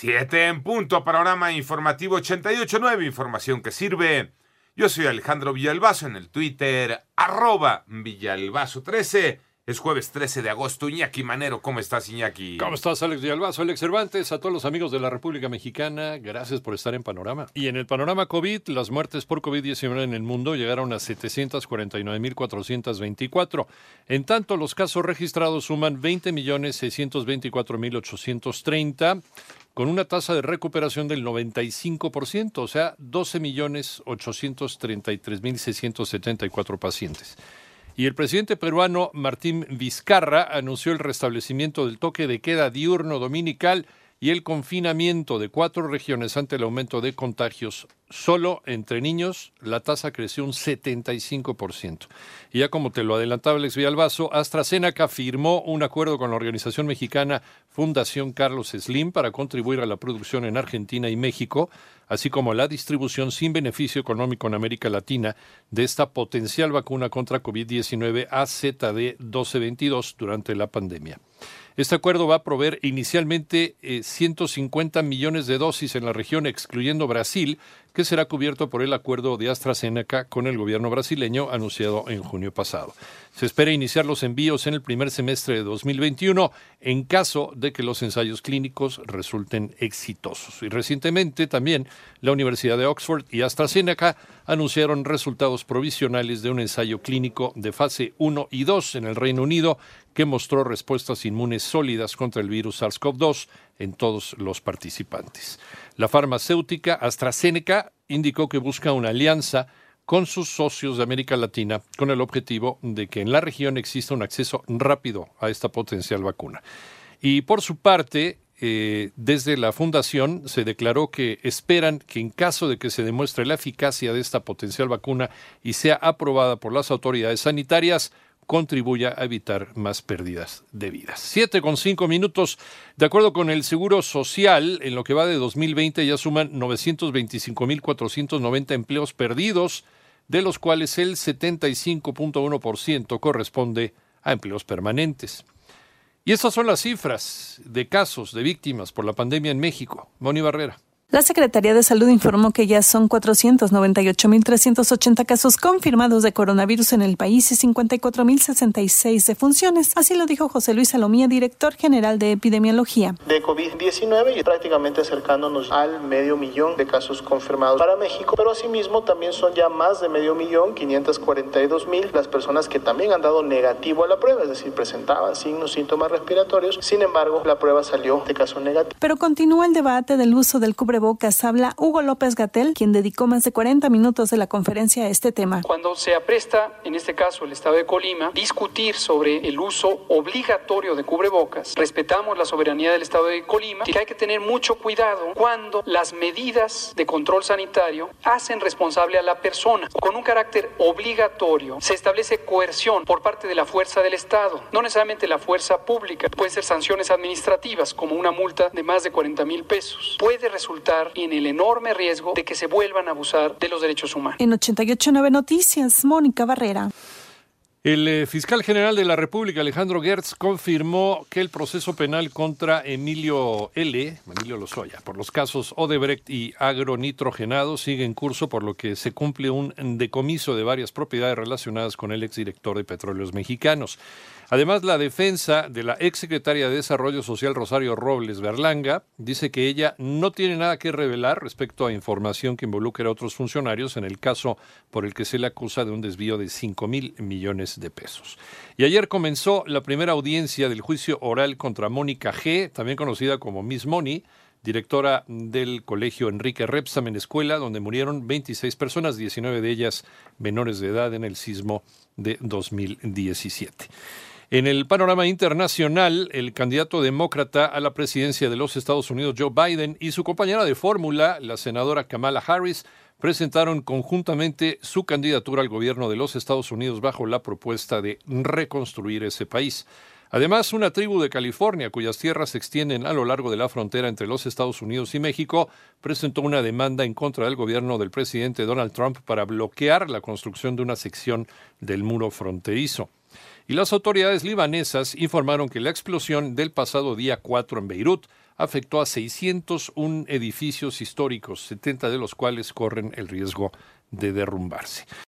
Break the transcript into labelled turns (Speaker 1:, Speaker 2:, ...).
Speaker 1: Siete en punto, panorama informativo 88.9, información que sirve. Yo soy Alejandro Villalbazo en el Twitter, arroba Villalbazo13. Es jueves 13 de agosto. Iñaki Manero, ¿cómo estás, Iñaki?
Speaker 2: ¿Cómo estás, Alex Villalbazo? Alex Cervantes, a todos los amigos de la República Mexicana, gracias por estar en Panorama. Y en el Panorama COVID, las muertes por COVID-19 en el mundo llegaron a 749.424. En tanto, los casos registrados suman 20.624.830 con una tasa de recuperación del 95%, o sea, 12.833.674 pacientes. Y el presidente peruano Martín Vizcarra anunció el restablecimiento del toque de queda diurno dominical y el confinamiento de cuatro regiones ante el aumento de contagios. Solo entre niños la tasa creció un 75%. Y ya como te lo adelantaba Alex Villalbazo, AstraZeneca firmó un acuerdo con la organización mexicana Fundación Carlos Slim para contribuir a la producción en Argentina y México, así como la distribución sin beneficio económico en América Latina de esta potencial vacuna contra COVID-19 AZD1222 durante la pandemia. Este acuerdo va a proveer inicialmente 150 eh, millones de dosis en la región, excluyendo Brasil, que será cubierto por el acuerdo de AstraZeneca con el gobierno brasileño anunciado en junio pasado. Se espera iniciar los envíos en el primer semestre de 2021 en caso de que los ensayos clínicos resulten exitosos. Y recientemente también la Universidad de Oxford y AstraZeneca anunciaron resultados provisionales de un ensayo clínico de fase 1 y 2 en el Reino Unido que mostró respuestas inmunes sólidas contra el virus SARS-CoV-2 en todos los participantes. La farmacéutica AstraZeneca indicó que busca una alianza con sus socios de América Latina con el objetivo de que en la región exista un acceso rápido a esta potencial vacuna. Y por su parte, eh, desde la fundación se declaró que esperan que en caso de que se demuestre la eficacia de esta potencial vacuna y sea aprobada por las autoridades sanitarias, contribuya a evitar más pérdidas de vidas. Siete con cinco minutos. De acuerdo con el Seguro Social, en lo que va de 2020 ya suman 925.490 empleos perdidos, de los cuales el 75.1% corresponde a empleos permanentes. Y estas son las cifras de casos de víctimas por la pandemia en México. Moni Barrera.
Speaker 3: La Secretaría de Salud informó que ya son 498.380 casos confirmados de coronavirus en el país y 54.066 defunciones. Así lo dijo José Luis Salomía, director general de epidemiología.
Speaker 4: De COVID-19 y prácticamente acercándonos al medio millón de casos confirmados para México, pero asimismo también son ya más de medio millón, 542 mil, las personas que también han dado negativo a la prueba, es decir, presentaban signos, síntomas respiratorios. Sin embargo, la prueba salió de caso negativo.
Speaker 3: Pero continúa el debate del uso del cubre Bocas habla Hugo López Gatel, quien dedicó más de 40 minutos de la conferencia a este tema.
Speaker 5: Cuando se apresta, en este caso el Estado de Colima, discutir sobre el uso obligatorio de cubrebocas, respetamos la soberanía del Estado de Colima, que hay que tener mucho cuidado cuando las medidas de control sanitario hacen responsable a la persona. Con un carácter obligatorio se establece coerción por parte de la fuerza del Estado, no necesariamente la fuerza pública. Pueden ser sanciones administrativas, como una multa de más de 40 mil pesos. Puede resultar en el enorme riesgo de que se vuelvan a abusar de los derechos humanos.
Speaker 3: En 889 Noticias, Mónica Barrera.
Speaker 2: El eh, fiscal general de la República, Alejandro Gertz, confirmó que el proceso penal contra Emilio L., Emilio Lozoya, por los casos Odebrecht y agronitrogenado sigue en curso, por lo que se cumple un decomiso de varias propiedades relacionadas con el exdirector de Petróleos Mexicanos. Además, la defensa de la exsecretaria de Desarrollo Social Rosario Robles Berlanga dice que ella no tiene nada que revelar respecto a información que involucra a otros funcionarios en el caso por el que se le acusa de un desvío de 5 mil millones de pesos. Y ayer comenzó la primera audiencia del juicio oral contra Mónica G., también conocida como Miss Moni, directora del colegio Enrique Repsam en escuela, donde murieron 26 personas, 19 de ellas menores de edad en el sismo de 2017. En el panorama internacional, el candidato demócrata a la presidencia de los Estados Unidos, Joe Biden, y su compañera de fórmula, la senadora Kamala Harris, presentaron conjuntamente su candidatura al gobierno de los Estados Unidos bajo la propuesta de reconstruir ese país. Además, una tribu de California, cuyas tierras se extienden a lo largo de la frontera entre los Estados Unidos y México, presentó una demanda en contra del gobierno del presidente Donald Trump para bloquear la construcción de una sección del muro fronterizo y las autoridades libanesas informaron que la explosión del pasado día 4 en Beirut afectó a 601 edificios históricos, 70 de los cuales corren el riesgo de derrumbarse.